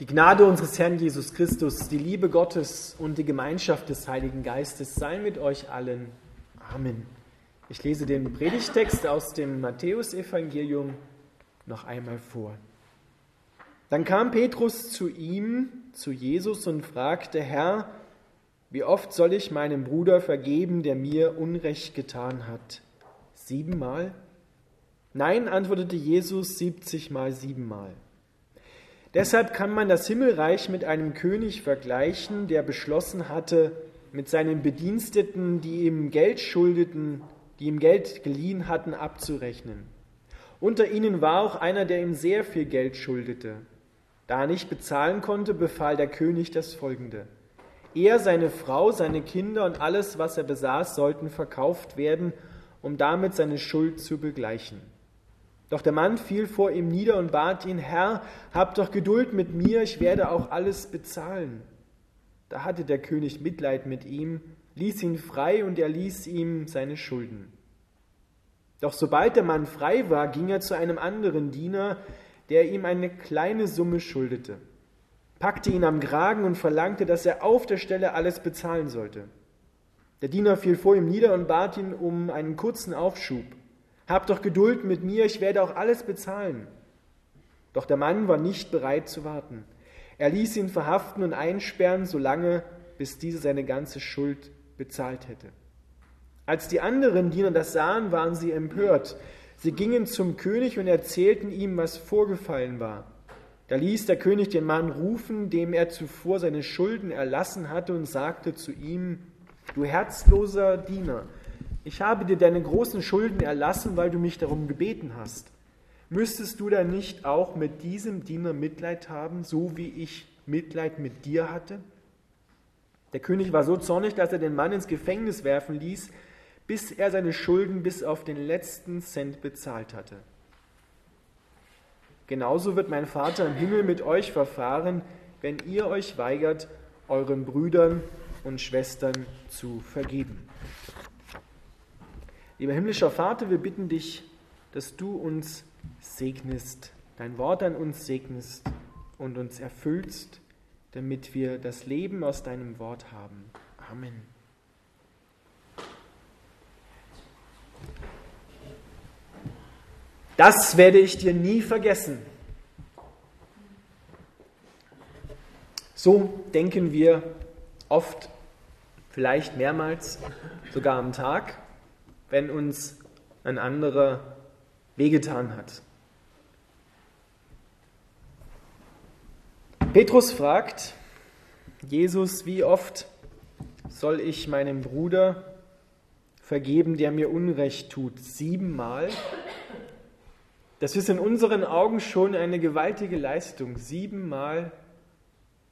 Die Gnade unseres Herrn Jesus Christus, die Liebe Gottes und die Gemeinschaft des Heiligen Geistes sei mit euch allen. Amen. Ich lese den Predigtext aus dem Matthäusevangelium noch einmal vor. Dann kam Petrus zu ihm, zu Jesus, und fragte, Herr, wie oft soll ich meinem Bruder vergeben, der mir Unrecht getan hat? Siebenmal? Nein, antwortete Jesus, siebzigmal siebenmal. Deshalb kann man das Himmelreich mit einem König vergleichen, der beschlossen hatte, mit seinen Bediensteten, die ihm Geld schuldeten, die ihm Geld geliehen hatten, abzurechnen. Unter ihnen war auch einer, der ihm sehr viel Geld schuldete. Da er nicht bezahlen konnte, befahl der König das folgende. Er, seine Frau, seine Kinder und alles, was er besaß, sollten verkauft werden, um damit seine Schuld zu begleichen. Doch der Mann fiel vor ihm nieder und bat ihn, Herr, hab doch Geduld mit mir, ich werde auch alles bezahlen. Da hatte der König Mitleid mit ihm, ließ ihn frei und er ließ ihm seine Schulden. Doch sobald der Mann frei war, ging er zu einem anderen Diener, der ihm eine kleine Summe schuldete, packte ihn am Kragen und verlangte, dass er auf der Stelle alles bezahlen sollte. Der Diener fiel vor ihm nieder und bat ihn um einen kurzen Aufschub. Hab doch Geduld mit mir, ich werde auch alles bezahlen. Doch der Mann war nicht bereit zu warten. Er ließ ihn verhaften und einsperren, solange bis dieser seine ganze Schuld bezahlt hätte. Als die anderen Diener das sahen, waren sie empört. Sie gingen zum König und erzählten ihm, was vorgefallen war. Da ließ der König den Mann rufen, dem er zuvor seine Schulden erlassen hatte, und sagte zu ihm, Du herzloser Diener, ich habe dir deine großen Schulden erlassen, weil du mich darum gebeten hast. Müsstest du dann nicht auch mit diesem Diener Mitleid haben, so wie ich Mitleid mit dir hatte? Der König war so zornig, dass er den Mann ins Gefängnis werfen ließ, bis er seine Schulden bis auf den letzten Cent bezahlt hatte. Genauso wird mein Vater im Himmel mit euch verfahren, wenn ihr euch weigert, euren Brüdern und Schwestern zu vergeben. Lieber himmlischer Vater, wir bitten dich, dass du uns segnest, dein Wort an uns segnest und uns erfüllst, damit wir das Leben aus deinem Wort haben. Amen. Das werde ich dir nie vergessen. So denken wir oft, vielleicht mehrmals, sogar am Tag wenn uns ein anderer wehgetan hat. Petrus fragt Jesus, wie oft soll ich meinem Bruder vergeben, der mir Unrecht tut? Siebenmal? Das ist in unseren Augen schon eine gewaltige Leistung. Siebenmal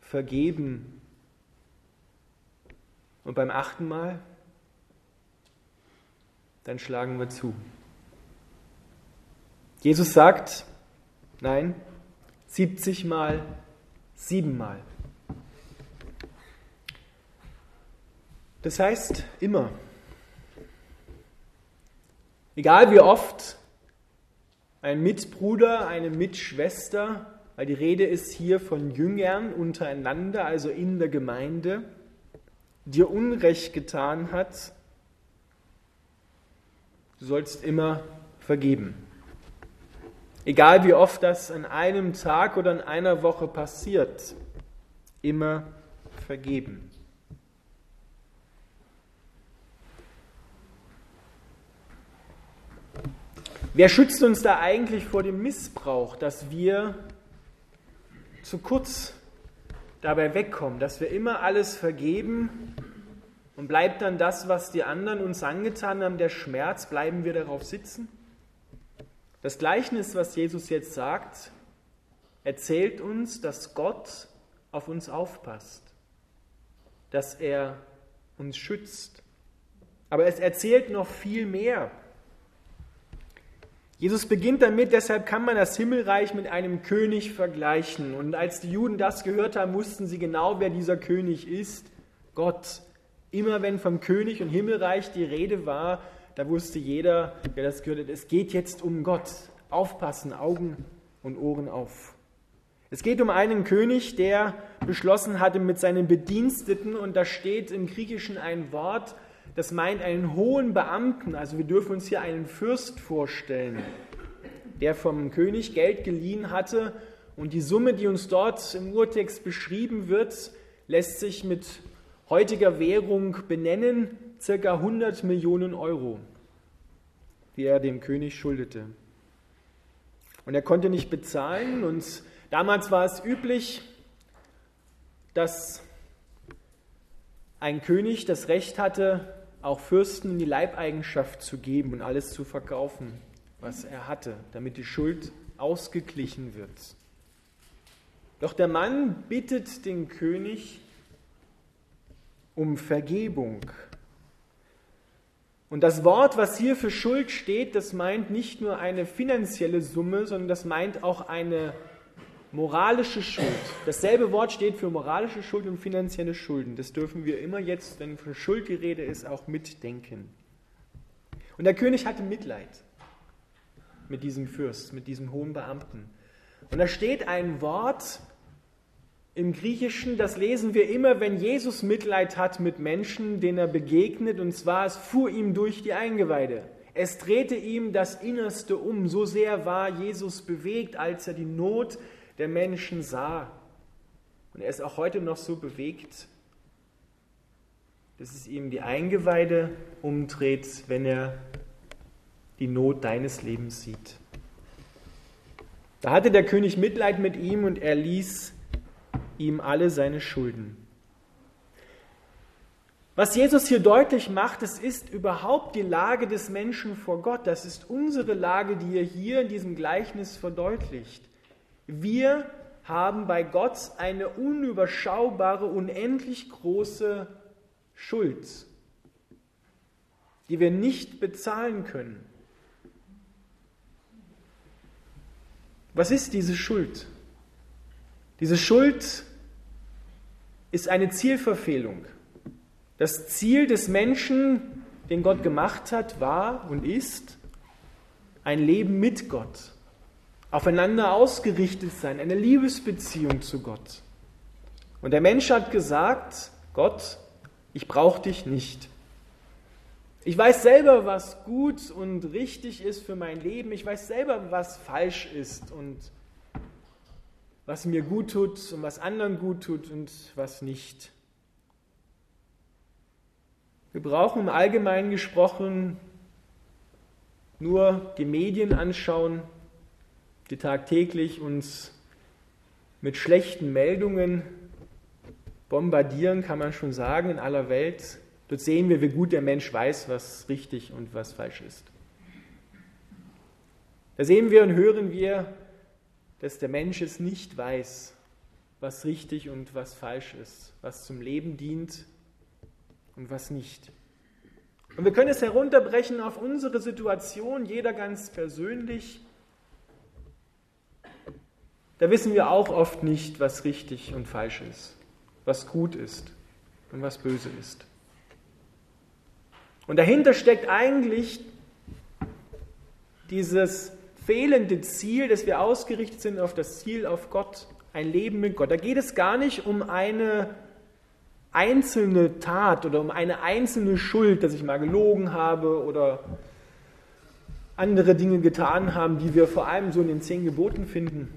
vergeben. Und beim achten Mal? Dann schlagen wir zu. Jesus sagt, nein, 70 mal, siebenmal. Das heißt immer. Egal wie oft ein Mitbruder, eine Mitschwester, weil die Rede ist hier von Jüngern untereinander, also in der Gemeinde, dir Unrecht getan hat, Du sollst immer vergeben. Egal wie oft das an einem Tag oder in einer Woche passiert, immer vergeben. Wer schützt uns da eigentlich vor dem Missbrauch, dass wir zu kurz dabei wegkommen, dass wir immer alles vergeben und bleibt dann das, was die anderen uns angetan haben, der Schmerz, bleiben wir darauf sitzen? Das Gleichnis, was Jesus jetzt sagt, erzählt uns, dass Gott auf uns aufpasst, dass er uns schützt. Aber es erzählt noch viel mehr. Jesus beginnt damit, deshalb kann man das Himmelreich mit einem König vergleichen. Und als die Juden das gehört haben, wussten sie genau, wer dieser König ist. Gott, Immer wenn vom König und Himmelreich die Rede war, da wusste jeder, der das gehört hat, es geht jetzt um Gott. Aufpassen, Augen und Ohren auf. Es geht um einen König, der beschlossen hatte mit seinen Bediensteten, und da steht im Griechischen ein Wort, das meint einen hohen Beamten, also wir dürfen uns hier einen Fürst vorstellen, der vom König Geld geliehen hatte und die Summe, die uns dort im Urtext beschrieben wird, lässt sich mit heutiger Währung benennen, circa 100 Millionen Euro, die er dem König schuldete. Und er konnte nicht bezahlen und damals war es üblich, dass ein König das Recht hatte, auch Fürsten in die Leibeigenschaft zu geben und alles zu verkaufen, was er hatte, damit die Schuld ausgeglichen wird. Doch der Mann bittet den König um Vergebung. Und das Wort, was hier für Schuld steht, das meint nicht nur eine finanzielle Summe, sondern das meint auch eine moralische Schuld. Dasselbe Wort steht für moralische Schuld und finanzielle Schulden. Das dürfen wir immer jetzt, wenn von Schuld die Rede ist, auch mitdenken. Und der König hatte Mitleid mit diesem Fürst, mit diesem hohen Beamten. Und da steht ein Wort im Griechischen, das lesen wir immer, wenn Jesus Mitleid hat mit Menschen, denen er begegnet, und zwar es fuhr ihm durch die Eingeweide. Es drehte ihm das Innerste um. So sehr war Jesus bewegt, als er die Not der Menschen sah. Und er ist auch heute noch so bewegt, dass es ihm die Eingeweide umdreht, wenn er die Not deines Lebens sieht. Da hatte der König Mitleid mit ihm und er ließ ihm alle seine Schulden. Was Jesus hier deutlich macht, es ist überhaupt die Lage des Menschen vor Gott. Das ist unsere Lage, die er hier in diesem Gleichnis verdeutlicht. Wir haben bei Gott eine unüberschaubare, unendlich große Schuld, die wir nicht bezahlen können. Was ist diese Schuld? Diese Schuld ist eine Zielverfehlung. Das Ziel des Menschen, den Gott gemacht hat, war und ist ein Leben mit Gott, aufeinander ausgerichtet sein, eine Liebesbeziehung zu Gott. Und der Mensch hat gesagt, Gott, ich brauche dich nicht. Ich weiß selber, was gut und richtig ist für mein Leben. Ich weiß selber, was falsch ist und was mir gut tut und was anderen gut tut und was nicht. Wir brauchen im Allgemeinen gesprochen nur die Medien anschauen, die tagtäglich uns mit schlechten Meldungen bombardieren, kann man schon sagen, in aller Welt. Dort sehen wir, wie gut der Mensch weiß, was richtig und was falsch ist. Da sehen wir und hören wir, dass der Mensch es nicht weiß, was richtig und was falsch ist, was zum Leben dient und was nicht. Und wir können es herunterbrechen auf unsere Situation, jeder ganz persönlich. Da wissen wir auch oft nicht, was richtig und falsch ist, was gut ist und was böse ist. Und dahinter steckt eigentlich dieses fehlende Ziel, dass wir ausgerichtet sind auf das Ziel, auf Gott, ein Leben mit Gott. Da geht es gar nicht um eine einzelne Tat oder um eine einzelne Schuld, dass ich mal gelogen habe oder andere Dinge getan haben, die wir vor allem so in den zehn Geboten finden,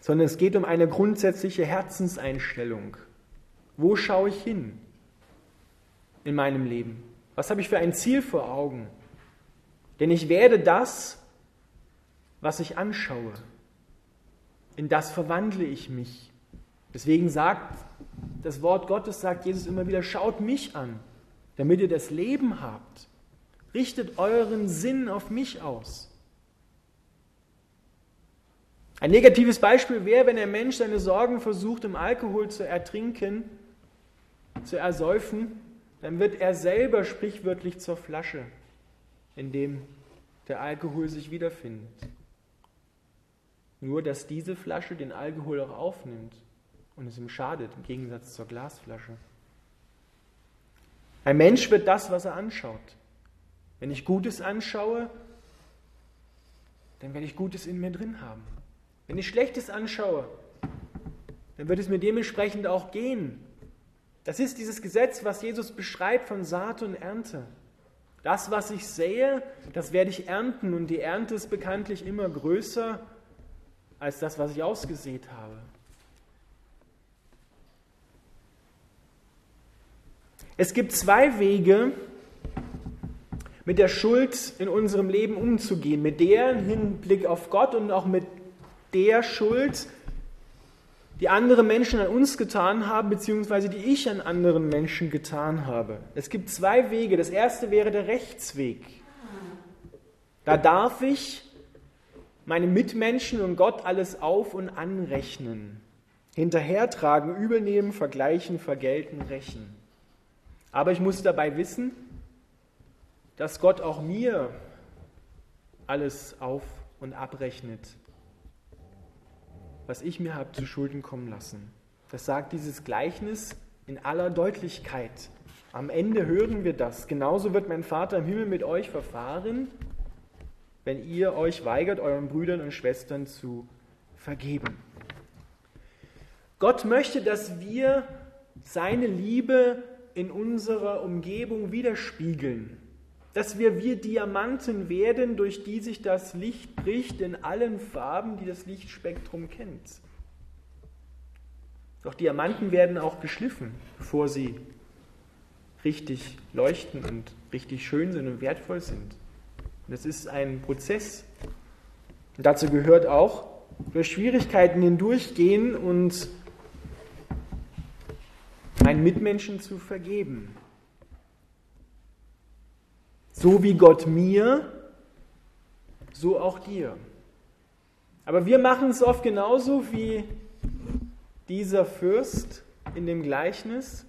sondern es geht um eine grundsätzliche Herzenseinstellung. Wo schaue ich hin in meinem Leben? Was habe ich für ein Ziel vor Augen? Denn ich werde das, was ich anschaue. In das verwandle ich mich. Deswegen sagt das Wort Gottes, sagt Jesus immer wieder, schaut mich an, damit ihr das Leben habt. Richtet euren Sinn auf mich aus. Ein negatives Beispiel wäre, wenn ein Mensch seine Sorgen versucht, im Alkohol zu ertrinken, zu ersäufen, dann wird er selber sprichwörtlich zur Flasche, in dem der Alkohol sich wiederfindet. Nur, dass diese Flasche den Alkohol auch aufnimmt und es ihm schadet, im Gegensatz zur Glasflasche. Ein Mensch wird das, was er anschaut. Wenn ich Gutes anschaue, dann werde ich Gutes in mir drin haben. Wenn ich Schlechtes anschaue, dann wird es mir dementsprechend auch gehen. Das ist dieses Gesetz, was Jesus beschreibt von Saat und Ernte. Das, was ich sähe, das werde ich ernten und die Ernte ist bekanntlich immer größer als das, was ich ausgesät habe. Es gibt zwei Wege, mit der Schuld in unserem Leben umzugehen, mit der Hinblick auf Gott und auch mit der Schuld, die andere Menschen an uns getan haben, beziehungsweise die ich an anderen Menschen getan habe. Es gibt zwei Wege. Das erste wäre der Rechtsweg. Da darf ich meinen Mitmenschen und Gott alles auf und anrechnen, hinterhertragen, übelnehmen, vergleichen, vergelten, rächen. Aber ich muss dabei wissen, dass Gott auch mir alles auf und abrechnet, was ich mir habe zu Schulden kommen lassen. Das sagt dieses Gleichnis in aller Deutlichkeit. Am Ende hören wir das. Genauso wird mein Vater im Himmel mit euch verfahren, wenn ihr euch weigert, euren Brüdern und Schwestern zu vergeben. Gott möchte, dass wir seine Liebe in unserer Umgebung widerspiegeln dass wir wie Diamanten werden, durch die sich das Licht bricht in allen Farben, die das Lichtspektrum kennt. Doch Diamanten werden auch geschliffen, bevor sie richtig leuchten und richtig schön sind und wertvoll sind. Das ist ein Prozess. Und dazu gehört auch, durch Schwierigkeiten hindurchgehen und meinen Mitmenschen zu vergeben. So wie Gott mir, so auch dir. Aber wir machen es oft genauso wie dieser Fürst in dem Gleichnis.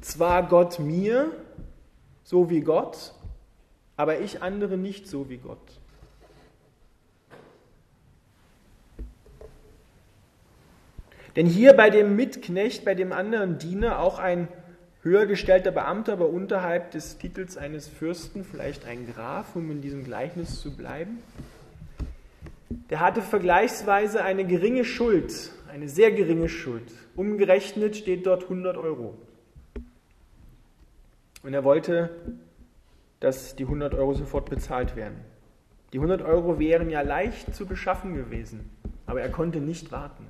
Zwar Gott mir, so wie Gott, aber ich andere nicht so wie Gott. Denn hier bei dem Mitknecht, bei dem anderen Diener auch ein höher gestellter Beamter, aber unterhalb des Titels eines Fürsten, vielleicht ein Graf, um in diesem Gleichnis zu bleiben. Der hatte vergleichsweise eine geringe Schuld, eine sehr geringe Schuld. Umgerechnet steht dort 100 Euro. Und er wollte, dass die 100 Euro sofort bezahlt werden. Die 100 Euro wären ja leicht zu beschaffen gewesen, aber er konnte nicht warten.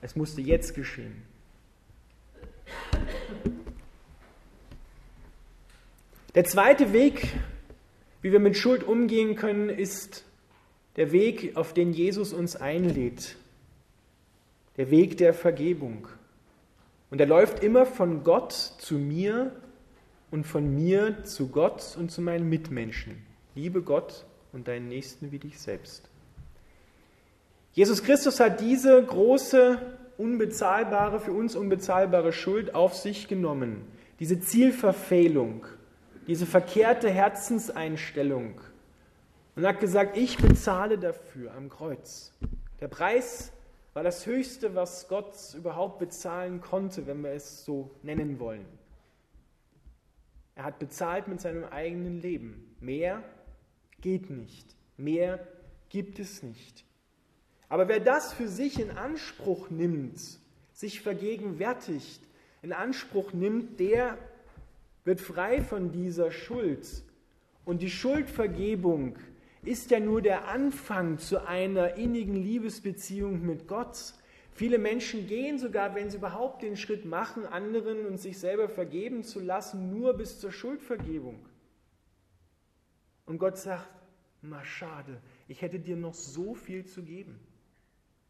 Es musste jetzt geschehen. Der zweite Weg, wie wir mit Schuld umgehen können, ist der Weg, auf den Jesus uns einlädt. Der Weg der Vergebung. Und er läuft immer von Gott zu mir und von mir zu Gott und zu meinen Mitmenschen. Liebe Gott und deinen Nächsten wie dich selbst. Jesus Christus hat diese große unbezahlbare, für uns unbezahlbare Schuld auf sich genommen. Diese Zielverfehlung, diese verkehrte Herzenseinstellung. Und hat gesagt, ich bezahle dafür am Kreuz. Der Preis war das Höchste, was Gott überhaupt bezahlen konnte, wenn wir es so nennen wollen. Er hat bezahlt mit seinem eigenen Leben. Mehr geht nicht. Mehr gibt es nicht. Aber wer das für sich in Anspruch nimmt, sich vergegenwärtigt, in Anspruch nimmt, der wird frei von dieser Schuld. Und die Schuldvergebung ist ja nur der Anfang zu einer innigen Liebesbeziehung mit Gott. Viele Menschen gehen sogar, wenn sie überhaupt den Schritt machen, anderen und sich selber vergeben zu lassen, nur bis zur Schuldvergebung. Und Gott sagt, mal schade, ich hätte dir noch so viel zu geben.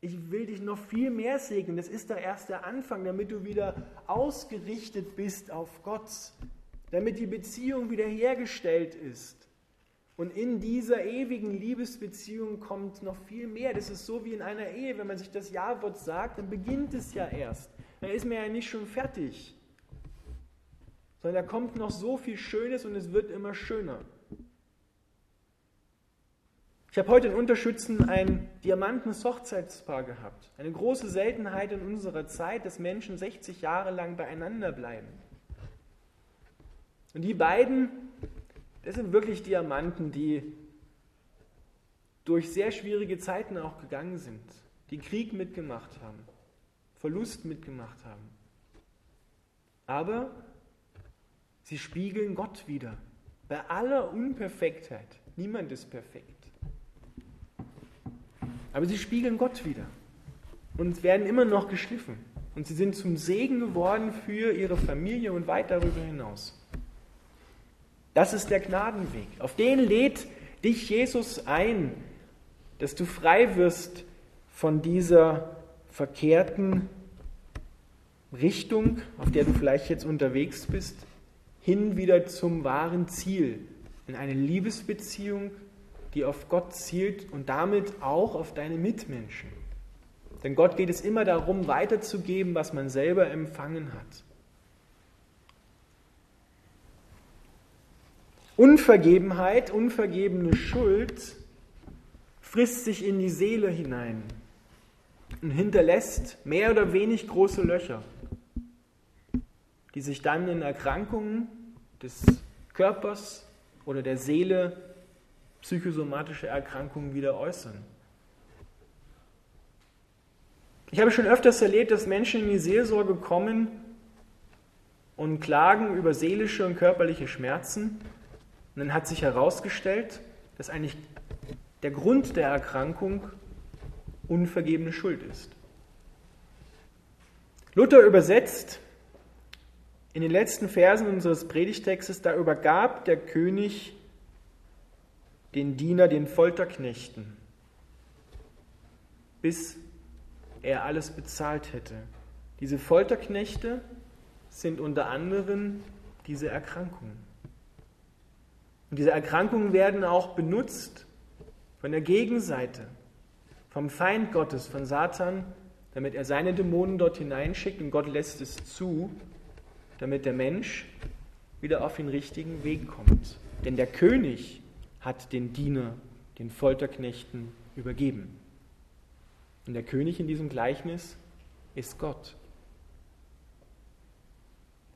Ich will dich noch viel mehr segnen. Das ist doch erst der Anfang, damit du wieder ausgerichtet bist auf Gott, damit die Beziehung wiederhergestellt ist. Und in dieser ewigen Liebesbeziehung kommt noch viel mehr. Das ist so wie in einer Ehe, wenn man sich das Ja-Wort sagt, dann beginnt es ja erst. Dann ist man ja nicht schon fertig, sondern da kommt noch so viel Schönes und es wird immer schöner. Ich habe heute in Unterschützen ein diamantenes Hochzeitspaar gehabt. Eine große Seltenheit in unserer Zeit, dass Menschen 60 Jahre lang beieinander bleiben. Und die beiden, das sind wirklich Diamanten, die durch sehr schwierige Zeiten auch gegangen sind. die Krieg mitgemacht haben, Verlust mitgemacht haben. Aber sie spiegeln Gott wieder. Bei aller Unperfektheit. Niemand ist perfekt. Aber sie spiegeln Gott wieder und werden immer noch geschliffen. Und sie sind zum Segen geworden für ihre Familie und weit darüber hinaus. Das ist der Gnadenweg. Auf den lädt dich Jesus ein, dass du frei wirst von dieser verkehrten Richtung, auf der du vielleicht jetzt unterwegs bist, hin wieder zum wahren Ziel, in eine Liebesbeziehung, die auf Gott zielt und damit auch auf deine Mitmenschen. Denn Gott geht es immer darum, weiterzugeben, was man selber empfangen hat. Unvergebenheit, unvergebene Schuld frisst sich in die Seele hinein und hinterlässt mehr oder wenig große Löcher, die sich dann in Erkrankungen des Körpers oder der Seele, psychosomatische Erkrankungen wieder äußern. Ich habe schon öfters erlebt, dass Menschen in die Seelsorge kommen und klagen über seelische und körperliche Schmerzen. Und dann hat sich herausgestellt, dass eigentlich der Grund der Erkrankung unvergebene Schuld ist. Luther übersetzt in den letzten Versen unseres Predigtextes, da übergab der König den Diener den Folterknechten, bis er alles bezahlt hätte. Diese Folterknechte sind unter anderem diese Erkrankungen. Und diese Erkrankungen werden auch benutzt von der Gegenseite, vom Feind Gottes, von Satan, damit er seine Dämonen dort hineinschickt und Gott lässt es zu, damit der Mensch wieder auf den richtigen Weg kommt. Denn der König hat den Diener, den Folterknechten übergeben. Und der König in diesem Gleichnis ist Gott.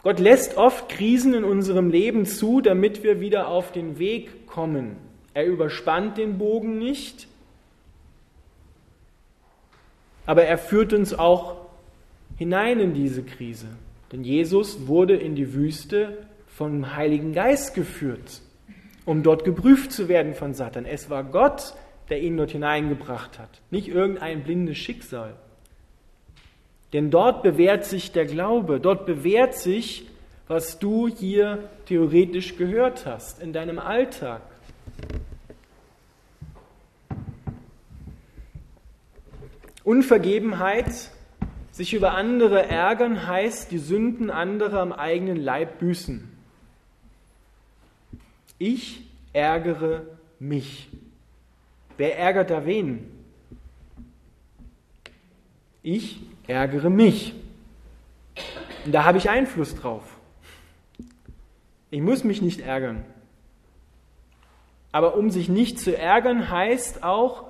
Gott lässt oft Krisen in unserem Leben zu, damit wir wieder auf den Weg kommen. Er überspannt den Bogen nicht, aber er führt uns auch hinein in diese Krise. Denn Jesus wurde in die Wüste vom Heiligen Geist geführt, um dort geprüft zu werden von Satan. Es war Gott, der ihn dort hineingebracht hat, nicht irgendein blindes Schicksal. Denn dort bewährt sich der Glaube, dort bewährt sich, was du hier theoretisch gehört hast in deinem Alltag. Unvergebenheit, sich über andere ärgern, heißt die Sünden anderer am eigenen Leib büßen. Ich ärgere mich. Wer ärgert da wen? Ich ärgere mich. Und da habe ich Einfluss drauf. Ich muss mich nicht ärgern. Aber um sich nicht zu ärgern, heißt auch,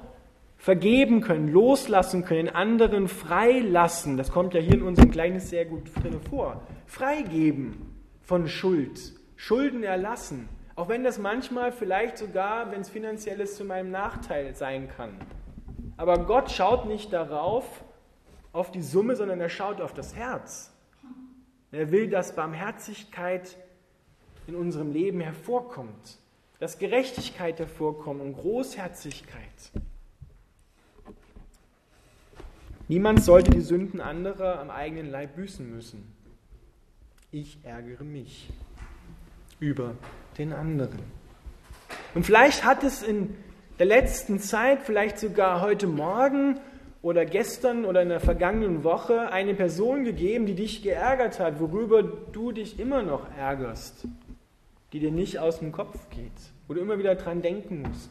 vergeben können, loslassen können, anderen freilassen. Das kommt ja hier in unserem Kleines sehr gut drin vor. Freigeben von Schuld, Schulden erlassen. Auch wenn das manchmal vielleicht sogar, wenn es finanziell ist, zu meinem Nachteil sein kann. Aber Gott schaut nicht darauf, auf die Summe, sondern er schaut auf das Herz. Er will, dass Barmherzigkeit in unserem Leben hervorkommt, dass Gerechtigkeit hervorkommt und Großherzigkeit. Niemand sollte die Sünden anderer am eigenen Leib büßen müssen. Ich ärgere mich über den anderen. Und vielleicht hat es in der letzten Zeit, vielleicht sogar heute Morgen oder gestern oder in der vergangenen Woche eine Person gegeben, die dich geärgert hat, worüber du dich immer noch ärgerst, die dir nicht aus dem Kopf geht, wo du immer wieder dran denken musst.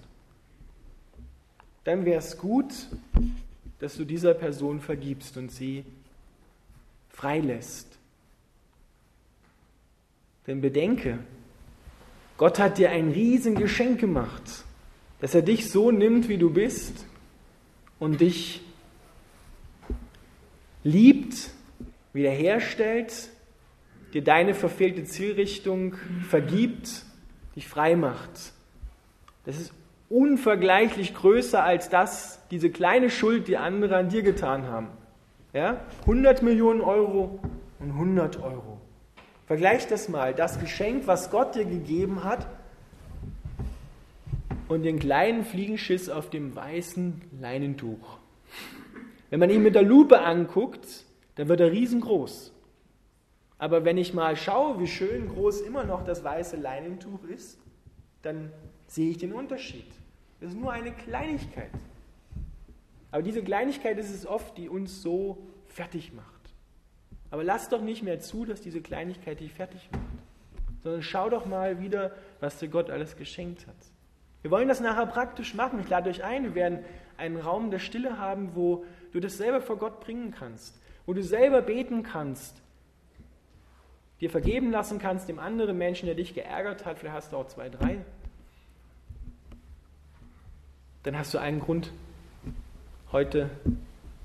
Dann wäre es gut, dass du dieser Person vergibst und sie freilässt. Denn bedenke, Gott hat dir ein Riesengeschenk gemacht, dass er dich so nimmt, wie du bist und dich liebt, wiederherstellt, dir deine verfehlte Zielrichtung vergibt, dich frei macht. Das ist unvergleichlich größer als das, diese kleine Schuld, die andere an dir getan haben. Ja? 100 Millionen Euro und 100 Euro. Vergleich das mal, das Geschenk, was Gott dir gegeben hat, und den kleinen Fliegenschiss auf dem weißen Leinentuch. Wenn man ihn mit der Lupe anguckt, dann wird er riesengroß. Aber wenn ich mal schaue, wie schön groß immer noch das weiße Leinentuch ist, dann sehe ich den Unterschied. Das ist nur eine Kleinigkeit. Aber diese Kleinigkeit ist es oft, die uns so fertig macht. Aber lass doch nicht mehr zu, dass diese Kleinigkeit dich fertig macht. Sondern schau doch mal wieder, was dir Gott alles geschenkt hat. Wir wollen das nachher praktisch machen. Ich lade euch ein. Wir werden einen Raum der Stille haben, wo du das selber vor Gott bringen kannst. Wo du selber beten kannst. Dir vergeben lassen kannst, dem anderen Menschen, der dich geärgert hat. Vielleicht hast du auch zwei, drei dann hast du einen Grund, heute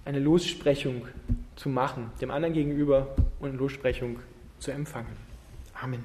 eine Lossprechung zu machen, dem anderen gegenüber und eine Lossprechung zu empfangen. Amen.